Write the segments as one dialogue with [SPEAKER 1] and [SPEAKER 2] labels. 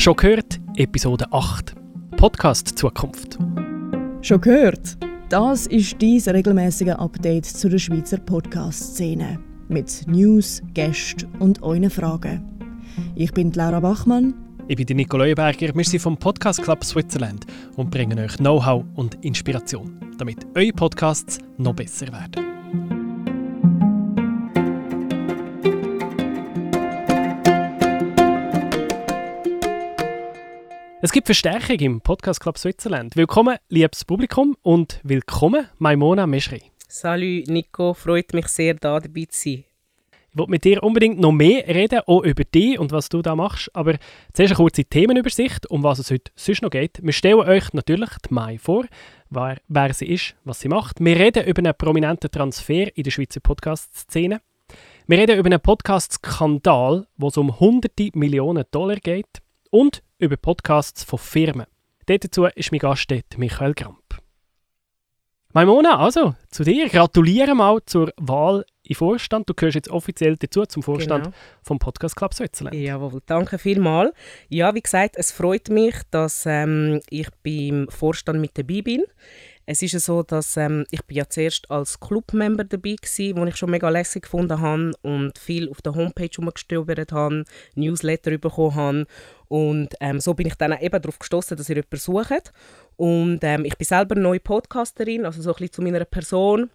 [SPEAKER 1] Schon gehört, Episode 8. Podcast Zukunft.
[SPEAKER 2] Schon gehört? Das ist dein regelmäßige Update zu der Schweizer Podcast-Szene. Mit News, Gästen und euren Fragen. Ich bin Laura Bachmann.
[SPEAKER 1] Ich bin Nico Leuenberger. Wir sind vom Podcast Club Switzerland und bringen euch Know-how und Inspiration, damit eure Podcasts noch besser werden. Es gibt Verstärkung im Podcast Club Switzerland. Willkommen, liebes Publikum, und willkommen, Maimona Meschri.
[SPEAKER 3] Salut Nico, freut mich sehr, da dabei zu sein.
[SPEAKER 1] Ich wollte mit dir unbedingt noch mehr reden, auch über dich und was du da machst. Aber zuerst eine kurze Themenübersicht, um was es heute sonst noch geht. Wir stellen euch natürlich die Mai vor, wer, wer sie ist, was sie macht. Wir reden über einen prominenten Transfer in der Schweizer Podcast-Szene. Wir reden über einen Podcast-Skandal, wo es um hunderte Millionen Dollar geht. Und über Podcasts von Firmen. Dazu ist mein Gast Michael Gramp. Maimona, also zu dir. Gratuliere mal zur Wahl im Vorstand. Du gehörst jetzt offiziell dazu zum Vorstand genau. vom Podcast Club Switzerland.
[SPEAKER 3] Jawohl, danke vielmals. Ja, wie gesagt, es freut mich, dass ähm, ich beim Vorstand mit dabei bin. Es ist ja so, dass ähm, ich bin ja zuerst als Clubmember dabei war, wo ich schon mega lässig gefunden habe und viel auf der Homepage rumgestöbert habe, Newsletter bekommen habe und ähm, so bin ich dann eben darauf gestoßen, dass ihr jemanden sucht. Und ähm, ich bin selber neue Podcasterin, also so ein bisschen zu meiner Person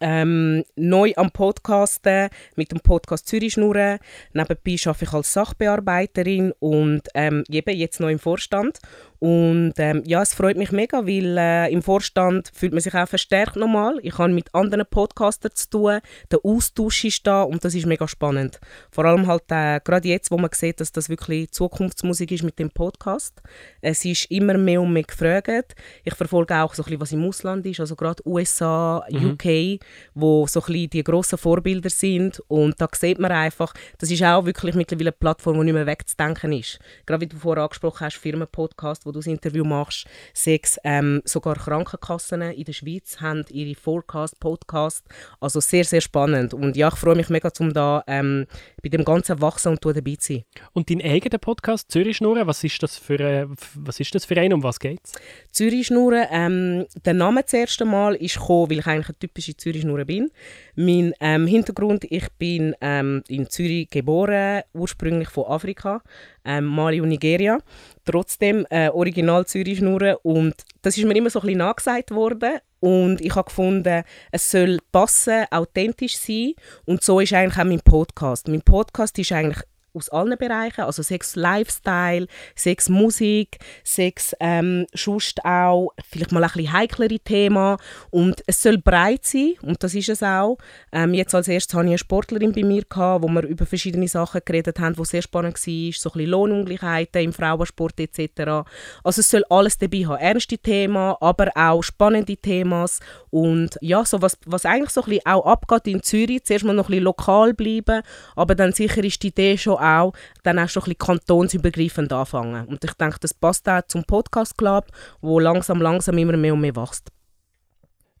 [SPEAKER 3] ähm, neu am Podcasten, mit dem Podcast Zürich schnurren. Nebenbei arbeite ich als Sachbearbeiterin und ähm, eben jetzt noch im Vorstand. Und ähm, ja, es freut mich mega, weil äh, im Vorstand fühlt man sich auch verstärkt nochmal. Ich habe mit anderen Podcastern zu tun, der Austausch ist da und das ist mega spannend. Vor allem halt äh, gerade jetzt, wo man sieht, dass das wirklich Zukunftsmusik ist mit dem Podcast. Es ist immer mehr und mehr gefragt. Ich verfolge auch so ein bisschen, was im Ausland ist, also gerade USA, mhm. UK, wo so ein bisschen die grossen Vorbilder sind und da sieht man einfach, das ist auch wirklich mittlerweile eine Plattform, die nicht mehr wegzudenken ist. Gerade wie du vorher angesprochen hast, Firmenpodcast, wo du das Interview machst, sechs ähm, sogar Krankenkassen in der Schweiz haben ihre Forecast, Podcast, also sehr, sehr spannend und ja, ich freue mich mega, um da ähm, bei dem ganzen Wachsen und dabei zu sein.
[SPEAKER 1] Und dein eigener Podcast, Zürich Schnurren, was ist das für, äh, was ist das für ein, um was geht's?
[SPEAKER 3] Zürich Schnurren, ähm, der Name das erste Mal ist gekommen, weil ich eigentlich eine typische Zürich Schnurren bin. Mein ähm, Hintergrund, ich bin ähm, in Zürich geboren, ursprünglich von Afrika, ähm, Mali und Nigeria. Trotzdem äh, original Zürich Schnurren und das ist mir immer so ein bisschen nachgesagt worden und ich habe gefunden, es soll passen, authentisch sein und so ist eigentlich auch mein Podcast. Mein Podcast ist eigentlich aus allen Bereichen, also Sex Lifestyle, Sex Musik, Sex ähm, sonst auch vielleicht mal ein bisschen heiklere Themen und es soll breit sein und das ist es auch. Ähm, jetzt als erstes hatte ich eine Sportlerin bei mir, gehabt, wo wir über verschiedene Sachen geredet haben, die sehr spannend war, so ein bisschen Lohnungleichheiten im Frauensport etc. Also es soll alles dabei haben, ernste Themen, aber auch spannende Themen und ja, so was, was eigentlich so ein bisschen auch abgeht in Zürich, zuerst mal noch ein bisschen lokal bleiben, aber dann sicher ist die Idee schon auch dann auch schon ein bisschen kantonsübergreifend anfangen. Und ich denke, das passt auch zum Podcast Club, wo langsam, langsam immer mehr und mehr wächst.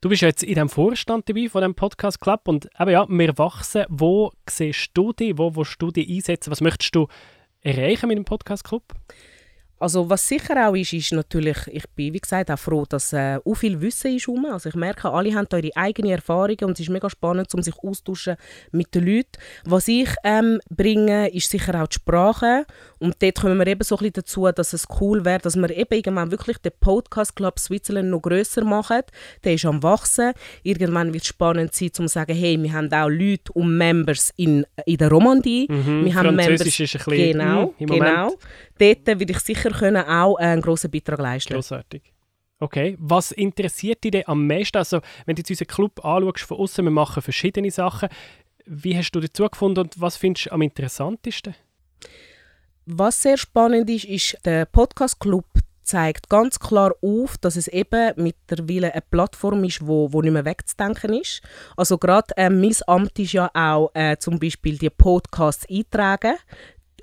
[SPEAKER 1] Du bist jetzt in dem Vorstand dabei von dem Podcast Club und eben ja, wir wachsen. Wo siehst du dich? Wo willst du dich einsetzen? Was möchtest du erreichen mit dem Podcast Club?
[SPEAKER 3] Also was sicher auch ist, ist natürlich, ich bin wie gesagt auch froh, dass äh, auch viel Wissen ist rum. Also ich merke, alle haben da ihre eigenen Erfahrungen und es ist mega spannend, um sich austauschen mit den Leuten. Was ich ähm, bringe, ist sicher auch die Sprache und dort kommen wir eben so ein bisschen dazu, dass es cool wäre, dass wir eben irgendwann wirklich den Podcast Club Switzerland noch grösser machen. Der ist am wachsen. Irgendwann wird es spannend sein, um zu sagen, hey, wir haben auch Leute und Members in, in der Romandie.
[SPEAKER 1] Mhm,
[SPEAKER 3] wir
[SPEAKER 1] haben Members, ist ein bisschen,
[SPEAKER 3] genau,
[SPEAKER 1] mm,
[SPEAKER 3] genau dort würde ich sicher können auch einen grossen Beitrag leisten
[SPEAKER 1] Grossartig. Okay, was interessiert dich denn am meisten? Also, wenn du jetzt unseren Club anschaust von außen, wir machen verschiedene Sachen. Wie hast du dazu gefunden und was findest du am interessantesten?
[SPEAKER 3] Was sehr spannend ist, ist der Podcast Club zeigt ganz klar auf, dass es eben mittlerweile eine Plattform ist, wo, wo nicht mehr wegzudenken ist. Also gerade äh, mein Amt ist ja auch äh, zum Beispiel die Podcasts eintragen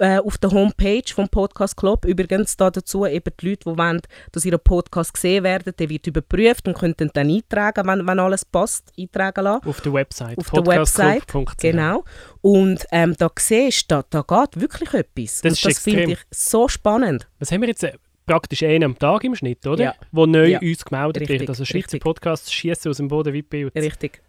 [SPEAKER 3] äh, auf der Homepage vom Podcast Club. Übrigens da dazu eben die Leute, die wollen, dass ihre Podcast gesehen werden, der wird überprüft und können dann eintragen, wenn, wenn alles passt, eintragen lassen.
[SPEAKER 1] Auf der Website.
[SPEAKER 3] Auf der Website, genau. Und ähm, da siehst du, da, da geht wirklich etwas.
[SPEAKER 1] Das,
[SPEAKER 3] das finde ich so spannend.
[SPEAKER 1] Was haben wir jetzt? Äh, praktisch einen am Tag im Schnitt, oder?
[SPEAKER 3] Ja.
[SPEAKER 1] Wo neu
[SPEAKER 3] Ja.
[SPEAKER 1] uns gemeldet
[SPEAKER 3] Richtig,
[SPEAKER 1] wird. Also Schweizer. Podcasts schießen aus dem Boden wie Pilze.
[SPEAKER 3] Richtig.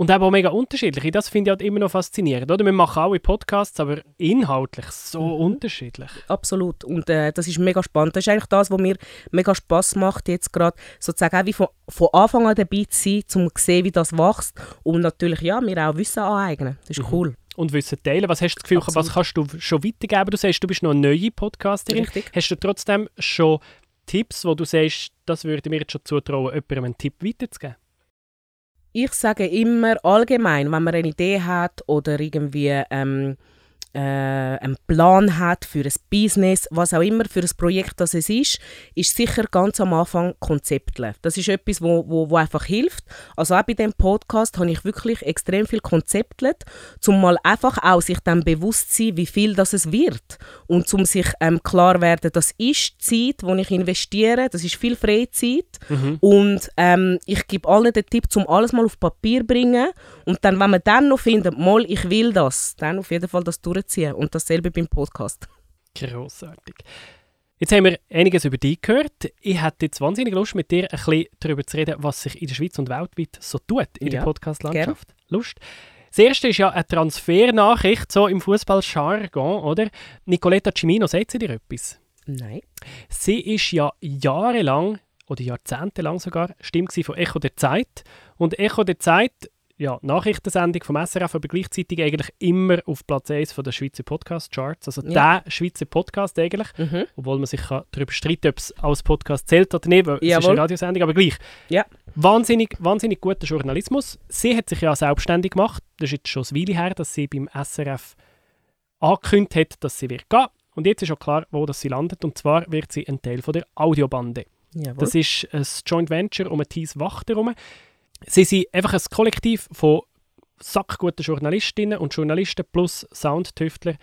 [SPEAKER 1] Und eben auch mega unterschiedlich. Das finde ich halt immer noch faszinierend. Oder? Wir machen alle Podcasts, aber inhaltlich so
[SPEAKER 3] Mhm.
[SPEAKER 1] unterschiedlich.
[SPEAKER 3] Absolut. Und äh, das ist mega spannend. Das ist eigentlich das, was mir mega Spass macht, jetzt gerade sozusagen auch wie von, von Anfang an dabei zu sein, um zu sehen, wie das wächst. Und natürlich, ja, mir auch Wissen aneignen. Das ist
[SPEAKER 1] Mhm.
[SPEAKER 3] cool.
[SPEAKER 1] Und Wissen teilen. Was hast du das Gefühl,
[SPEAKER 3] Absolut.
[SPEAKER 1] was kannst du schon weitergeben? Du sagst, du bist noch eine neue Podcasterin.
[SPEAKER 3] Richtig.
[SPEAKER 1] Hast du trotzdem schon Tipps, wo du sagst, das würde mir jetzt schon zutrauen, jemandem einen Tipp weiterzugeben?
[SPEAKER 3] Ich sage immer allgemein, wenn man eine Idee hat oder irgendwie ähm, äh, einen Plan hat für ein Business, was auch immer für ein Projekt das es ist, ist sicher ganz am Anfang Konzeptle. Das ist etwas, wo, wo, wo einfach hilft. Also auch bei dem Podcast habe ich wirklich extrem viel Konzeptlet, zum mal einfach auch sich dann bewusst sein, wie viel das es wird und zum sich ähm, klar werden, das ist Zeit, die ich investiere, das ist viel Freizeit und ähm, ich gebe allen den Tipp, zum alles mal auf Papier bringen und dann, wenn man dann noch findet, mal ich will das, dann auf jeden Fall das durchziehen und dasselbe beim Podcast.
[SPEAKER 1] Grossartig. Jetzt haben wir einiges über dich gehört. Ich hätte jetzt wahnsinnig Lust, mit dir ein bisschen darüber zu reden, was sich in der Schweiz und weltweit so tut in der
[SPEAKER 3] Ja,
[SPEAKER 1] Podcast-Landschaft. Lust? Das erste ist ja eine Transfernachricht, so im Fußball-Jargon, oder? Nicoletta Cimino, sagt sie dir etwas?
[SPEAKER 3] Nein.
[SPEAKER 1] Sie ist ja jahrelang oder jahrzehntelang sogar Stimme von Echo der Zeit. Und Echo der Zeit, ja, Nachrichtensendung vom SRF, aber gleichzeitig eigentlich immer auf Platz 1 von der Schweizer Podcast-Charts. Also
[SPEAKER 3] Ja.
[SPEAKER 1] der Schweizer Podcast eigentlich.
[SPEAKER 3] Mhm.
[SPEAKER 1] Obwohl man sich kann darüber streiten ob es als Podcast zählt oder nicht, weil es ist eine Radiosendung, aber gleich.
[SPEAKER 3] Ja.
[SPEAKER 1] Wahnsinnig, wahnsinnig guter Journalismus. Sie hat sich ja selbstständig gemacht. Das ist jetzt schon eine Weile her, dass sie beim SRF angekündigt hat, dass sie wird gehen. Und jetzt ist auch klar, wo das sie landet. Und zwar wird sie ein Teil von der Audiobande.
[SPEAKER 3] Jawohl.
[SPEAKER 1] Das ist ein Joint Venture um Thies Wachter herum. Sie sind einfach ein Kollektiv von sackguten Journalistinnen und Journalisten plus Soundtüftler.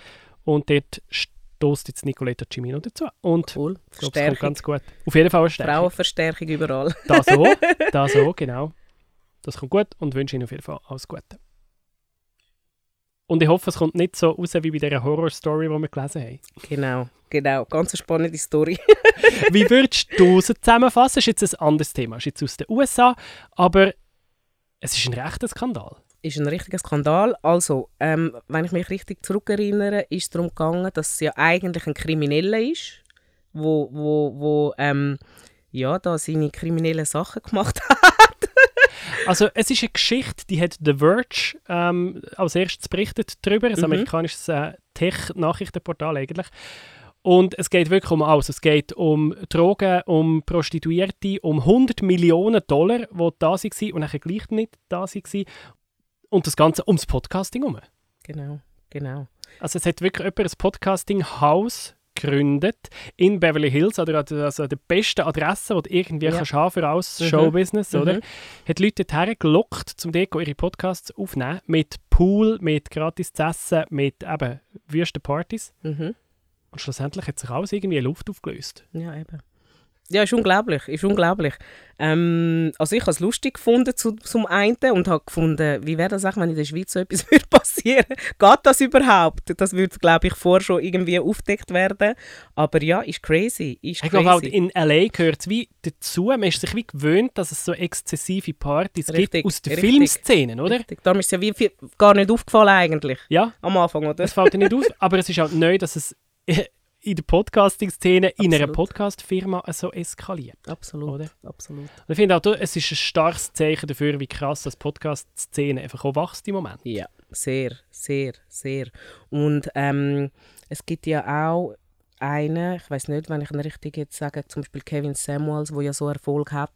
[SPEAKER 1] Und dort stoßt jetzt Nicoletta Cimino dazu. Und
[SPEAKER 3] cool.
[SPEAKER 1] ich glaube, es kommt ganz gut. Auf jeden Fall eine Stärkung.
[SPEAKER 3] Frauenverstärkung überall.
[SPEAKER 1] Das so, das so, genau. Das kommt gut und wünsche Ihnen auf jeden Fall alles Gute. Und ich hoffe, es kommt nicht so raus wie bei dieser Horror-Story, die wir gelesen haben.
[SPEAKER 3] Genau, genau. Ganz eine spannende Story.
[SPEAKER 1] Wie würdest du sie zusammenfassen? Das ist jetzt ein anderes Thema. Es ist jetzt aus den USA, aber es ist ein rechter Skandal.
[SPEAKER 3] ist ein richtiger Skandal. Also, ähm, wenn ich mich richtig zurückerinnere, ist es darum gegangen, dass es ja eigentlich ein Krimineller ist, wo, wo, wo ähm, ja, da seine kriminellen Sachen gemacht hat.
[SPEAKER 1] Also es ist eine Geschichte, die hat The Verge ähm, als erstes berichtet darüber, ein
[SPEAKER 3] Mhm.
[SPEAKER 1] amerikanisches äh, Tech-Nachrichtenportal eigentlich. Und es geht wirklich um alles. Es geht um Drogen, um Prostituierte, um 100 Millionen Dollar, die da waren und nachher gleich nicht da waren. Und das Ganze ums Podcasting herum.
[SPEAKER 3] Genau, genau.
[SPEAKER 1] Also es hat wirklich jemand ein Podcasting-Haus gegründet in Beverly Hills, oder also der besten Adresse, die du irgendwie
[SPEAKER 3] Ja.
[SPEAKER 1] kannst haben für alles
[SPEAKER 3] Mhm.
[SPEAKER 1] Showbusiness, oder?
[SPEAKER 3] Mhm.
[SPEAKER 1] Hat Leute dorthin gelockt, um dort ihre Podcasts aufzunehmen, mit Pool, mit gratis zu essen, mit eben wüsten Partys.
[SPEAKER 3] Mhm.
[SPEAKER 1] Und schlussendlich hat sich alles irgendwie in Luft aufgelöst.
[SPEAKER 3] Ja, eben. Ja, ist unglaublich, ist unglaublich. Ähm, also ich habe es lustig gefunden zu, zum einen und habe gefunden, wie wäre das auch, wenn in der Schweiz so etwas würde passieren? Geht das überhaupt? Das würde, glaube ich, vorher schon irgendwie aufgedeckt werden. Aber ja, ist crazy, ist
[SPEAKER 1] Ich glaube, halt in L.A. gehört es wie dazu. Man ist sich wie gewöhnt, dass es so exzessive Partys gibt
[SPEAKER 3] Richtig,
[SPEAKER 1] aus den
[SPEAKER 3] richtig.
[SPEAKER 1] Filmszenen, oder?
[SPEAKER 3] Richtig. Darum ist es ja wie viel, gar nicht aufgefallen eigentlich,
[SPEAKER 1] Ja,
[SPEAKER 3] am Anfang, oder?
[SPEAKER 1] das fällt dir nicht auf. Aber es ist halt neu, dass es in der Podcasting-Szene, in einer. Podcast-Firma so eskaliert.
[SPEAKER 3] Absolut,
[SPEAKER 1] Oder?
[SPEAKER 3] absolut.
[SPEAKER 1] Und ich finde auch, es ist ein starkes Zeichen dafür, wie krass das Podcast-Szene einfach auch wächst im Moment.
[SPEAKER 3] Ja, sehr, sehr, sehr. Und ähm, es gibt ja auch einen, ich weiß nicht, wenn ich ihn richtig jetzt sage, zum Beispiel Kevin Samuels, wo ja so Erfolg hat,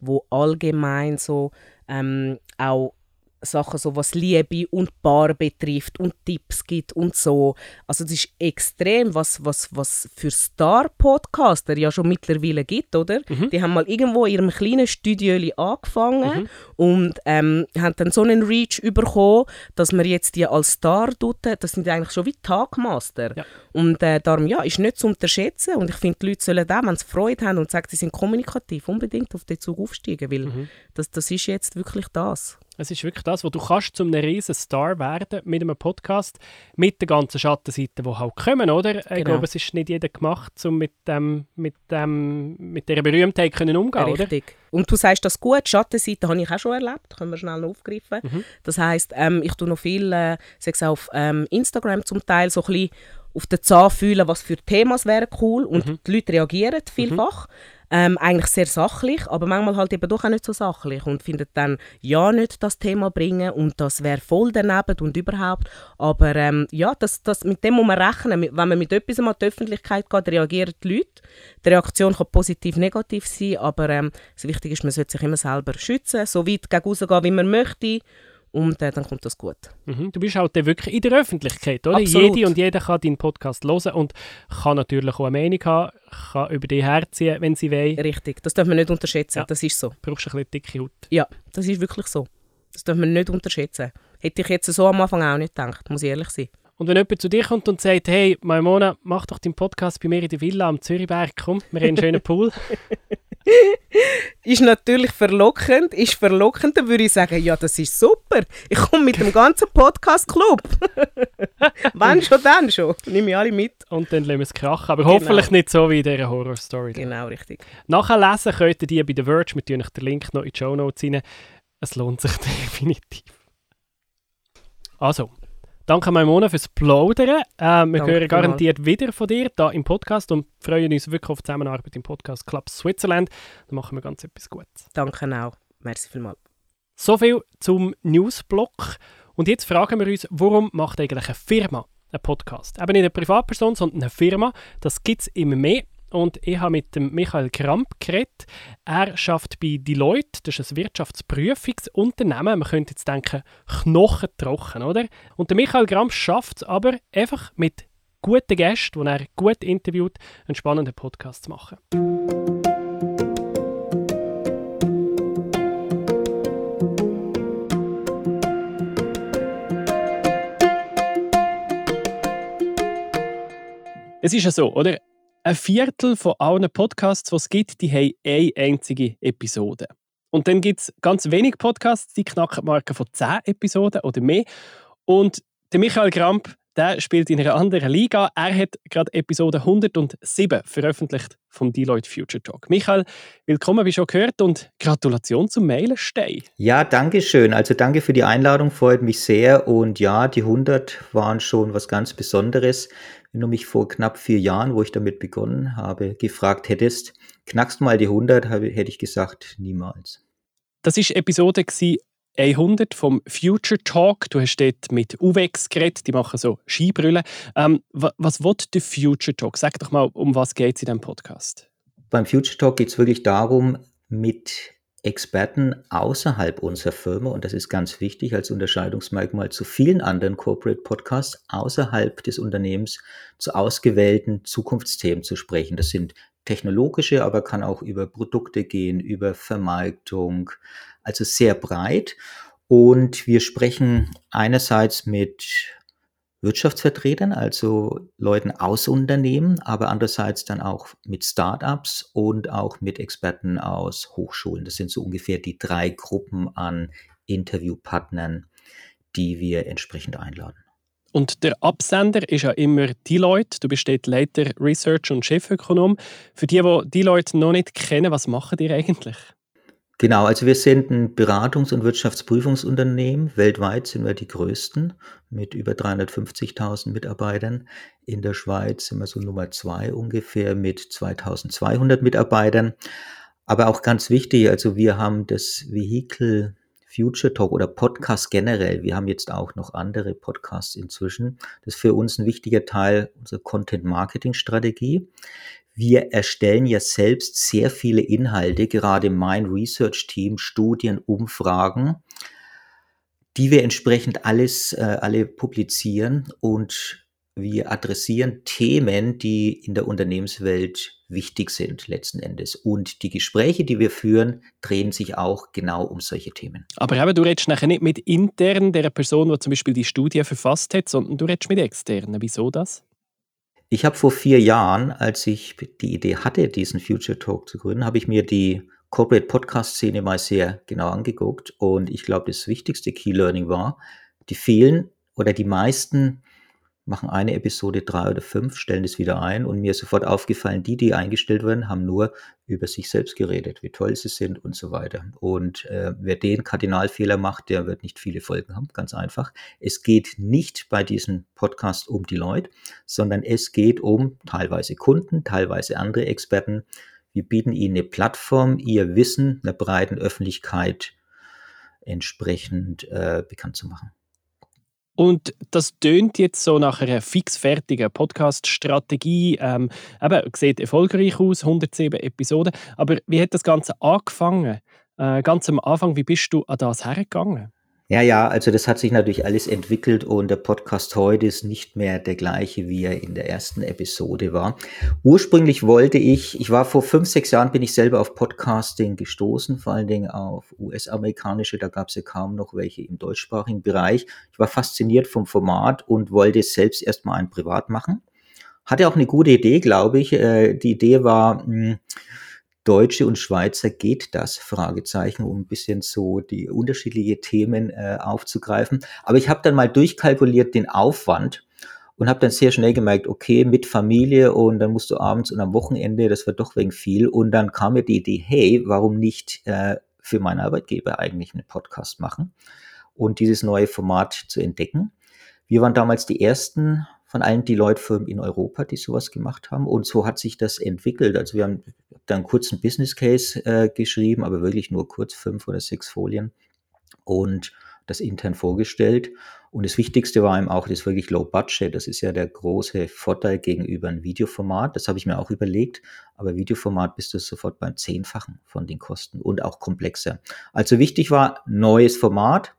[SPEAKER 3] wo allgemein so ähm, auch Sachen so, was Liebe und Paar betrifft und Tipps gibt und so. Also das ist extrem, was, was, was für Star-Podcaster ja schon mittlerweile gibt, oder? Mhm. Die haben mal irgendwo in ihrem kleinen Studio angefangen mhm. und ähm, haben dann so einen Reach bekommen, dass man jetzt die als Star tut. Das sind eigentlich schon wie Tagmaster. Ja. Und äh, darum, ja, ist nicht zu unterschätzen und ich finde, die Leute sollen auch, wenn sie Freude haben und sagen, sie sind kommunikativ, unbedingt auf den Zug aufsteigen, weil mhm. das, das ist jetzt wirklich das.
[SPEAKER 1] Es ist wirklich das, wo du kannst zum einem riesen Star werden mit einem Podcast, mit der ganzen Schattenseite, die halt kommen, oder? Genau. Ich glaube, es ist nicht jeder gemacht, um mit, dem, mit, dem, mit dieser Berühmtheit können umgehen,
[SPEAKER 3] Richtig. Oder? Und du sagst das gut, Schattenseite habe ich auch schon erlebt, können wir schnell noch aufgreifen. Mhm. Das heisst, ähm, ich tue noch viel, äh, auf ähm, Instagram zum Teil, so ein bisschen auf den Zahn fühlen, was für Themas wären cool und mhm. die Leute reagieren vielfach. Mhm. Ähm, eigentlich sehr sachlich, aber manchmal halt eben doch auch nicht so sachlich und findet dann ja nicht das Thema bringen und das wäre voll daneben und überhaupt. Aber ähm, ja, das, das, mit dem muss man rechnen. Wenn man mit etwas an die Öffentlichkeit geht, reagieren die Leute. Die Reaktion kann positiv, negativ sein, aber ähm, das Wichtige ist, man sollte sich immer selber schützen, so weit gegen rausgehen, wie man möchte und äh, dann kommt das gut.
[SPEAKER 1] Mhm. Du bist halt wirklich in der Öffentlichkeit, oder? Absolut. Jede und jeder kann deinen Podcast hören und kann natürlich auch eine Meinung haben, kann über dich herziehen, wenn sie will.
[SPEAKER 3] Richtig, das darf man nicht unterschätzen, ja. das ist so. Du
[SPEAKER 1] brauchst ein bisschen dicke Haut.
[SPEAKER 3] Ja, das ist wirklich so. Das darf man nicht unterschätzen. Hätte ich jetzt so am Anfang auch nicht gedacht, muss ich ehrlich sein.
[SPEAKER 1] Und wenn jemand zu dir kommt und sagt, hey, Maimona, mach doch den Podcast bei mir in der Villa am Zürichberg, komm, wir haben einen schönen Pool.
[SPEAKER 3] ist natürlich verlockend, ist verlockend, dann würde ich sagen, ja, das ist super. Ich komme mit dem ganzen Podcast-Club. Wenn schon, dann schon. Nehme ich alle mit.
[SPEAKER 1] Und dann lassen wir es krachen. Aber genau. hoffentlich nicht so wie in dieser Horror-Story.
[SPEAKER 3] Genau, richtig.
[SPEAKER 1] Nachher lesen könnt ihr die bei The Verge. Wir tun euch den Link noch in die Show Notes rein. Es lohnt sich definitiv. Also, Danke Maimona fürs Plaudern. Äh, wir Danke hören garantiert mal. wieder von dir hier im Podcast und freuen uns wirklich auf die Zusammenarbeit im Podcast Club Switzerland. Dann machen wir ganz etwas Gutes.
[SPEAKER 3] Danke auch. Merci vielmals.
[SPEAKER 1] So viel zum Newsblock. Und jetzt fragen wir uns, warum macht eigentlich eine Firma einen Podcast? Eben nicht eine Privatperson, sondern eine Firma. Das gibt es immer mehr. Und ich habe mit dem Michael Kramp geredet. Er schafft bei Deloitte, das ist ein Wirtschaftsprüfungsunternehmen. Man könnte jetzt denken, knochentrocken, oder? Und der Michael Kramp schafft es aber einfach mit guten Gästen, die er gut interviewt, einen spannenden Podcast zu machen. Es ist ja so, oder? Ein Viertel von allen Podcasts, die es gibt, die haben eine einzige Episode. Und dann gibt es ganz wenige Podcasts, die knacken die Marke von 10 Episoden oder mehr. Und der Michael Kramp, der spielt in einer anderen Liga. Er hat gerade Episode 107 veröffentlicht vom Deloitte Future Talk. Michael, willkommen, wie schon gehört, und Gratulation zum Meilenstein.
[SPEAKER 4] Ja, danke schön. Also danke für die Einladung, freut mich sehr. Und ja, die 100 waren schon was ganz Besonderes. Wenn du mich vor knapp vier Jahren, wo ich damit begonnen habe, gefragt hättest, knackst mal die 100, hätte ich gesagt, niemals.
[SPEAKER 1] Das ist Episode 100 vom Future Talk. Du hast dort mit UVEX geredet, die machen so Skibrüllen. Ähm, was wird der Future Talk? Sag doch mal, um was geht es in diesem Podcast?
[SPEAKER 4] Beim Future Talk geht es wirklich darum, mit Experten außerhalb unserer Firma, und das ist ganz wichtig als Unterscheidungsmerkmal zu vielen anderen Corporate Podcasts, außerhalb des Unternehmens zu ausgewählten Zukunftsthemen zu sprechen. Das sind technologische, aber kann auch über Produkte gehen, über Vermarktung, also sehr breit. Und wir sprechen einerseits mit Wirtschaftsvertretern, also Leuten aus Unternehmen, aber andererseits dann auch mit Startups und auch mit Experten aus Hochschulen. Das sind so ungefähr die drei Gruppen an Interviewpartnern, die wir entsprechend einladen.
[SPEAKER 1] Und der Absender ist ja immer Deloitte. Du bist dort Leiter Research und Chefökonom. Für die, die Deloitte noch nicht kennen, was machen die eigentlich?
[SPEAKER 4] Genau, also wir sind ein Beratungs- und Wirtschaftsprüfungsunternehmen. Weltweit sind wir die größten mit über 350.000 Mitarbeitern. In der Schweiz sind wir so Nummer zwei ungefähr mit 2.200 Mitarbeitern. Aber auch ganz wichtig, also wir haben das Vehikel Future Talk oder Podcast generell. Wir haben jetzt auch noch andere Podcasts inzwischen. Das ist für uns ein wichtiger Teil unserer Content Marketing Strategie wir erstellen ja selbst sehr viele Inhalte, gerade mein Research-Team, Studien, Umfragen, die wir entsprechend alles, äh, alle publizieren und wir adressieren Themen, die in der Unternehmenswelt wichtig sind letzten Endes. Und die Gespräche, die wir führen, drehen sich auch genau um solche Themen.
[SPEAKER 1] Aber du redest nachher nicht mit intern der Person, die zum Beispiel die Studie verfasst hat, sondern du redest mit externen. Wieso das?
[SPEAKER 4] Ich habe vor vier Jahren, als ich die Idee hatte, diesen Future Talk zu gründen, habe ich mir die Corporate Podcast Szene mal sehr genau angeguckt. Und ich glaube, das wichtigste Key Learning war, die vielen oder die meisten machen eine Episode drei oder fünf, stellen es wieder ein und mir ist sofort aufgefallen, die, die eingestellt werden, haben nur über sich selbst geredet, wie toll sie sind und so weiter. Und äh, wer den Kardinalfehler macht, der wird nicht viele Folgen haben, ganz einfach. Es geht nicht bei diesem Podcast um die Leute, sondern es geht um teilweise Kunden, teilweise andere Experten. Wir bieten ihnen eine Plattform, ihr Wissen einer breiten Öffentlichkeit entsprechend äh, bekannt zu machen.
[SPEAKER 1] Und das tönt jetzt so nach einer fixfertigen Podcast-Strategie. Ähm, eben, sieht erfolgreich aus, 107 Episoden. Aber wie hat das Ganze angefangen? Äh, ganz am Anfang, wie bist du an das hergegangen?
[SPEAKER 4] Ja, ja, also das hat sich natürlich alles entwickelt und der Podcast heute ist nicht mehr der gleiche, wie er in der ersten Episode war. Ursprünglich wollte ich, ich war vor fünf, sechs Jahren, bin ich selber auf Podcasting gestoßen, vor allen Dingen auf US-amerikanische, da gab es ja kaum noch welche im deutschsprachigen Bereich. Ich war fasziniert vom Format und wollte selbst erstmal ein Privat machen. Hatte auch eine gute Idee, glaube ich. Äh, die Idee war, hm, Deutsche und Schweizer geht das? Fragezeichen, um ein bisschen so die unterschiedlichen Themen äh, aufzugreifen. Aber ich habe dann mal durchkalkuliert den Aufwand und habe dann sehr schnell gemerkt, okay, mit Familie und dann musst du abends und am Wochenende, das wird doch wegen viel. Und dann kam mir die Idee, hey, warum nicht äh, für meinen Arbeitgeber eigentlich einen Podcast machen und dieses neue Format zu entdecken. Wir waren damals die ersten von allen Deloitte-Firmen in Europa, die sowas gemacht haben. Und so hat sich das entwickelt. Also wir haben dann kurz einen Business Case äh, geschrieben, aber wirklich nur kurz fünf oder sechs Folien und das intern vorgestellt. Und das Wichtigste war eben auch, das wirklich Low Budget. Das ist ja der große Vorteil gegenüber einem Videoformat. Das habe ich mir auch überlegt. Aber Videoformat bist du sofort beim Zehnfachen von den Kosten und auch komplexer. Also wichtig war neues Format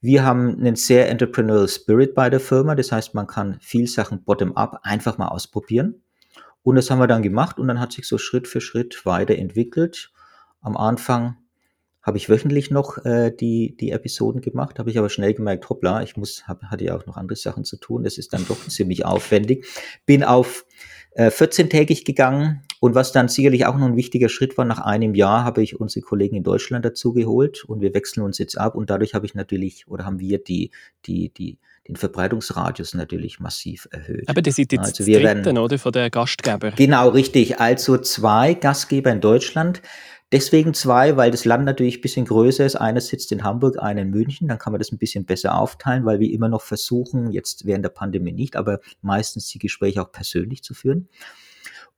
[SPEAKER 4] wir haben einen sehr entrepreneurial Spirit bei der Firma. Das heißt, man kann viel Sachen bottom-up einfach mal ausprobieren. Und das haben wir dann gemacht und dann hat sich so Schritt für Schritt weiterentwickelt. Am Anfang habe ich wöchentlich noch äh, die, die Episoden gemacht, habe ich aber schnell gemerkt, hoppla, ich muss, hab, hatte ja auch noch andere Sachen zu tun. Das ist dann doch ziemlich aufwendig. Bin auf äh, 14-tägig gegangen. Und was dann sicherlich auch noch ein wichtiger Schritt war, nach einem Jahr habe ich unsere Kollegen in Deutschland dazu geholt und wir wechseln uns jetzt ab und dadurch habe ich natürlich oder haben wir die, die, die, den Verbreitungsradius natürlich massiv erhöht.
[SPEAKER 1] Aber das sind jetzt also wir dritten, werden, oder, von der Gastgeber?
[SPEAKER 4] Genau, richtig. Also zwei Gastgeber in Deutschland. Deswegen zwei, weil das Land natürlich ein bisschen größer ist. Einer sitzt in Hamburg, einer in München. Dann kann man das ein bisschen besser aufteilen, weil wir immer noch versuchen, jetzt während der Pandemie nicht, aber meistens die Gespräche auch persönlich zu führen.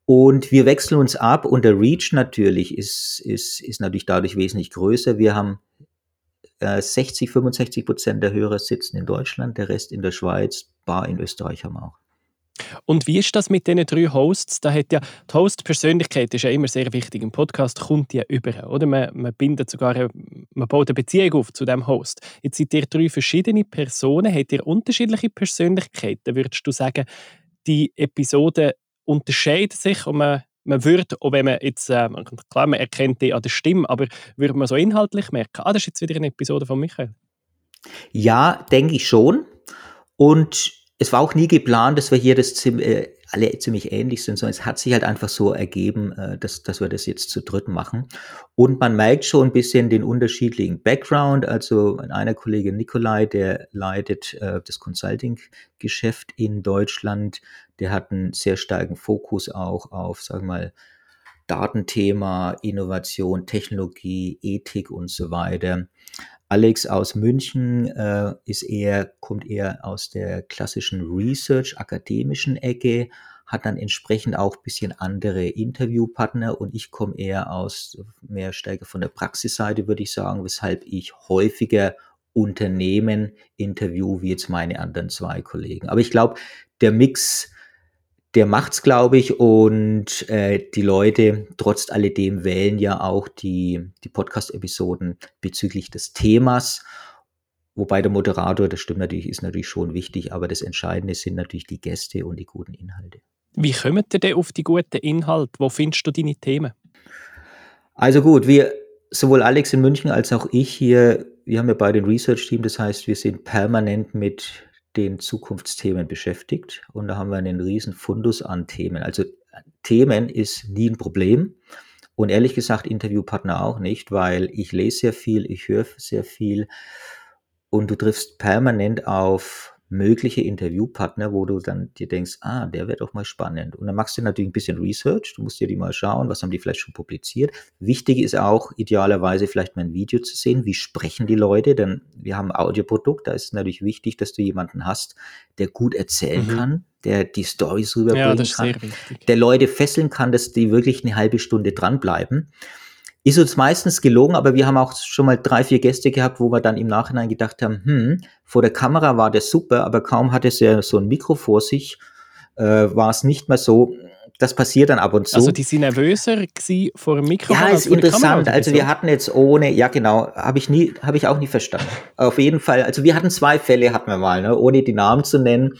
[SPEAKER 4] Und wir wechseln uns ab und der Reach natürlich ist, ist, ist natürlich dadurch wesentlich größer. Wir haben äh, 60, 65 Prozent der Hörer sitzen in Deutschland, der Rest in der Schweiz, bar in Österreich haben wir auch.
[SPEAKER 1] Und wie ist das mit diesen drei Hosts? Da hat ja die Host-Persönlichkeit ist ja immer sehr wichtig. Im Podcast kommt ja über, oder? Man, man bindet sogar, eine, man baut eine Beziehung auf zu dem Host. Jetzt seid ihr drei verschiedene Personen, habt ihr unterschiedliche Persönlichkeiten? Würdest du sagen, die Episoden unterscheiden sich und man, man würde, auch wenn man jetzt, äh, klar, man erkennt die an der Stimme, aber würde man so inhaltlich merken, ah, das ist jetzt wieder eine Episode von Michael?
[SPEAKER 4] Ja, denke ich schon. Und es war auch nie geplant, dass wir hier das äh, alle ziemlich ähnlich sind, sondern es hat sich halt einfach so ergeben, äh, dass, dass wir das jetzt zu dritt machen. Und man merkt schon ein bisschen den unterschiedlichen Background. Also einer Kollege Nikolai, der leitet äh, das Consulting-Geschäft in Deutschland, der hat einen sehr starken Fokus auch auf, sagen wir mal, Datenthema, Innovation, Technologie, Ethik und so weiter. Alex aus München äh, ist eher, kommt eher aus der klassischen Research, akademischen Ecke, hat dann entsprechend auch ein bisschen andere Interviewpartner und ich komme eher aus mehr stärker von der Praxisseite, würde ich sagen, weshalb ich häufiger Unternehmen interview wie jetzt meine anderen zwei Kollegen. Aber ich glaube, der Mix der macht's, glaube ich, und äh, die Leute trotz alledem wählen ja auch die, die Podcast-Episoden bezüglich des Themas, Wobei der Moderator, das stimmt natürlich, ist natürlich schon wichtig, aber das Entscheidende sind natürlich die Gäste und die guten Inhalte.
[SPEAKER 1] Wie kommt ihr denn auf die guten Inhalte? Wo findest du deine Themen?
[SPEAKER 4] Also gut, wir, sowohl Alex in München als auch ich hier, wir haben ja beide ein Research-Team, das heißt, wir sind permanent mit den Zukunftsthemen beschäftigt. Und da haben wir einen riesen Fundus an Themen. Also Themen ist nie ein Problem. Und ehrlich gesagt Interviewpartner auch nicht, weil ich lese sehr viel, ich höre sehr viel. Und du triffst permanent auf mögliche Interviewpartner, wo du dann dir denkst, ah, der wäre doch mal spannend. Und dann machst du natürlich ein bisschen Research, du musst dir die mal schauen, was haben die vielleicht schon publiziert. Wichtig ist auch, idealerweise vielleicht mal ein Video zu sehen, wie sprechen die Leute, denn wir haben ein Audioprodukt, da ist es natürlich wichtig, dass du jemanden hast, der gut erzählen mhm. kann, der die Stories rüberbringen ja, kann, der Leute fesseln kann, dass die wirklich eine halbe Stunde dranbleiben. Ist uns meistens gelungen, aber wir haben auch schon mal drei, vier Gäste gehabt, wo wir dann im Nachhinein gedacht haben, hm, vor der Kamera war der super, aber kaum hatte er so ein Mikro vor sich, äh, war es nicht mehr so. Das passiert dann ab und zu.
[SPEAKER 1] Also die sind nervöser vor dem Mikro.
[SPEAKER 4] Ja, ist interessant. Also wir hatten jetzt ohne, ja genau, habe ich nie, habe ich auch nie verstanden. Auf jeden Fall. Also wir hatten zwei Fälle, hatten wir mal, ne, ohne die Namen zu nennen.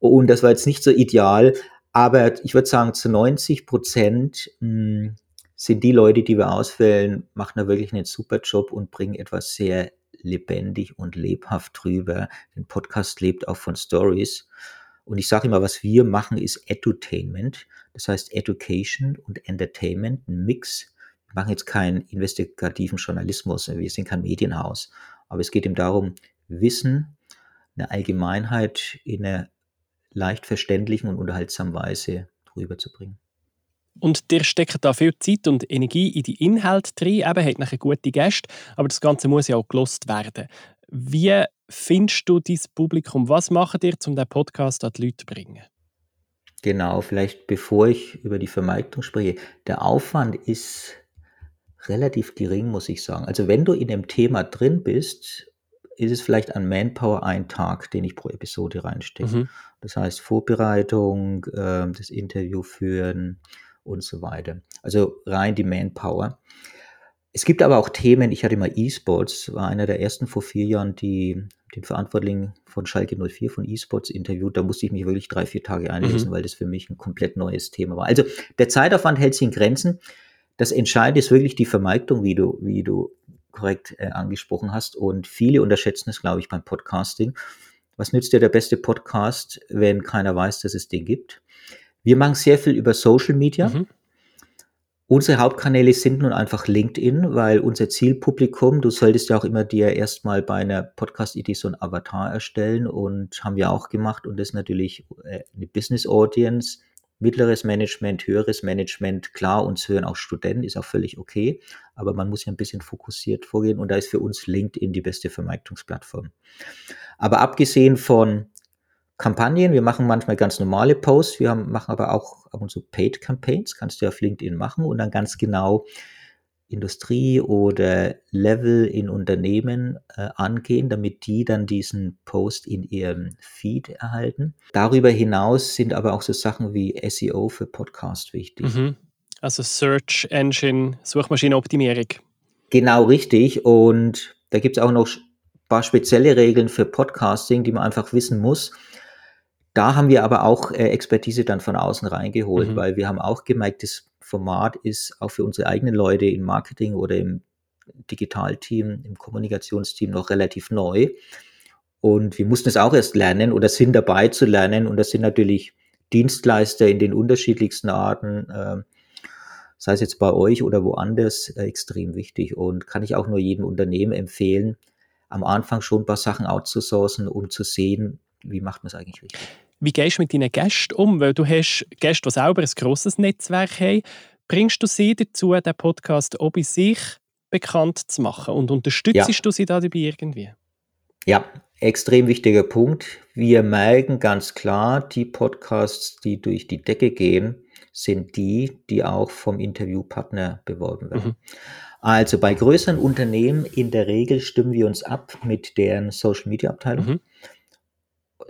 [SPEAKER 4] Und das war jetzt nicht so ideal. Aber ich würde sagen, zu 90 Prozent hm, sind die Leute, die wir auswählen, machen da wirklich einen super Job und bringen etwas sehr lebendig und lebhaft drüber. Den Podcast lebt auch von Stories. Und ich sage immer, was wir machen, ist Edutainment. Das heißt Education und Entertainment, ein Mix. Wir machen jetzt keinen investigativen Journalismus, wir sind kein Medienhaus. Aber es geht ihm darum, Wissen, eine Allgemeinheit in einer leicht verständlichen und unterhaltsamen Weise rüberzubringen.
[SPEAKER 1] Und dir steckt da viel Zeit und Energie in die Inhalte drin, eben hat nachher gute Gäste, aber das Ganze muss ja auch gelost werden. Wie findest du dein Publikum? Was macht ihr, um den Podcast an die Leute zu bringen?
[SPEAKER 4] Genau, vielleicht bevor ich über die Vermarktung spreche. Der Aufwand ist relativ gering, muss ich sagen. Also wenn du in dem Thema drin bist, ist es vielleicht an Manpower ein Tag, den ich pro Episode reinstecke. Mhm. Das heißt Vorbereitung, äh, das Interview führen, und so weiter. Also rein die Manpower. Es gibt aber auch Themen, ich hatte mal E-Sports, war einer der ersten vor vier Jahren, die den Verantwortlichen von Schalke 04 von E-Sports interviewt. Da musste ich mich wirklich drei, vier Tage einlesen, mhm. weil das für mich ein komplett neues Thema war. Also der Zeitaufwand hält sich in Grenzen. Das Entscheidende ist wirklich die Vermarktung, wie du, wie du korrekt äh, angesprochen hast. Und viele unterschätzen es, glaube ich, beim Podcasting. Was nützt dir der beste Podcast, wenn keiner weiß, dass es den gibt? Wir machen sehr viel über Social Media. Mhm. Unsere Hauptkanäle sind nun einfach LinkedIn, weil unser Zielpublikum, du solltest ja auch immer dir erstmal bei einer Podcast-Idee so ein Avatar erstellen und haben wir auch gemacht und das ist natürlich äh, eine Business Audience, mittleres Management, höheres Management, klar, uns hören auch Studenten, ist auch völlig okay, aber man muss ja ein bisschen fokussiert vorgehen und da ist für uns LinkedIn die beste Vermarktungsplattform. Aber abgesehen von Kampagnen. Wir machen manchmal ganz normale Posts. Wir haben, machen aber auch ab und zu Paid Campaigns. Kannst du auf LinkedIn machen und dann ganz genau Industrie oder Level in Unternehmen äh, angehen, damit die dann diesen Post in ihrem Feed erhalten. Darüber hinaus sind aber auch so Sachen wie SEO für Podcast wichtig. Mhm.
[SPEAKER 1] Also Search Engine, Suchmaschinenoptimierung.
[SPEAKER 4] Genau richtig. Und da gibt es auch noch ein paar spezielle Regeln für Podcasting, die man einfach wissen muss. Da haben wir aber auch äh, Expertise dann von außen reingeholt, mhm. weil wir haben auch gemerkt, das Format ist auch für unsere eigenen Leute im Marketing oder im Digitalteam, im Kommunikationsteam noch relativ neu. Und wir mussten es auch erst lernen oder sind dabei zu lernen. Und das sind natürlich Dienstleister in den unterschiedlichsten Arten, äh, sei es jetzt bei euch oder woanders, äh, extrem wichtig. Und kann ich auch nur jedem Unternehmen empfehlen, am Anfang schon ein paar Sachen outzusourcen, um zu sehen, wie macht man es eigentlich richtig.
[SPEAKER 1] Wie gehst du mit deinen Gästen um? Weil du hast Gäste, die selber ein grosses Netzwerk haben. Bringst du sie dazu, den Podcast auch bei sich bekannt zu machen? Und unterstützt ja. du sie da dabei irgendwie?
[SPEAKER 4] Ja, extrem wichtiger Punkt. Wir merken ganz klar, die Podcasts, die durch die Decke gehen, sind die, die auch vom Interviewpartner beworben werden. Mhm. Also bei größeren Unternehmen in der Regel stimmen wir uns ab mit deren Social Media Abteilung. Mhm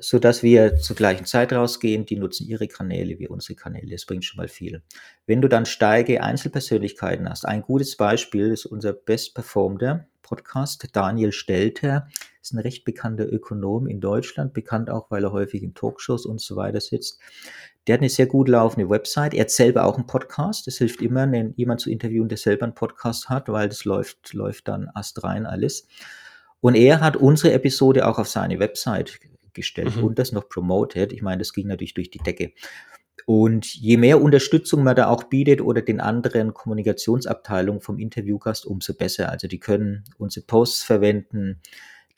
[SPEAKER 4] so dass wir zur gleichen Zeit rausgehen. Die nutzen ihre Kanäle wie unsere Kanäle. Das bringt schon mal viel. Wenn du dann steige Einzelpersönlichkeiten hast, ein gutes Beispiel ist unser bestperformter Podcast. Daniel Stelter ist ein recht bekannter Ökonom in Deutschland, bekannt auch, weil er häufig in Talkshows und so weiter sitzt. Der hat eine sehr gut laufende Website. Er hat selber auch einen Podcast. Es hilft immer, jemanden zu interviewen, der selber einen Podcast hat, weil das läuft, läuft dann astrein alles. Und er hat unsere Episode auch auf seine Website gestellt mhm. und das noch promoted. Ich meine, das ging natürlich durch die Decke. Und je mehr Unterstützung man da auch bietet oder den anderen Kommunikationsabteilungen vom Interviewgast, umso besser. Also die können unsere Posts verwenden,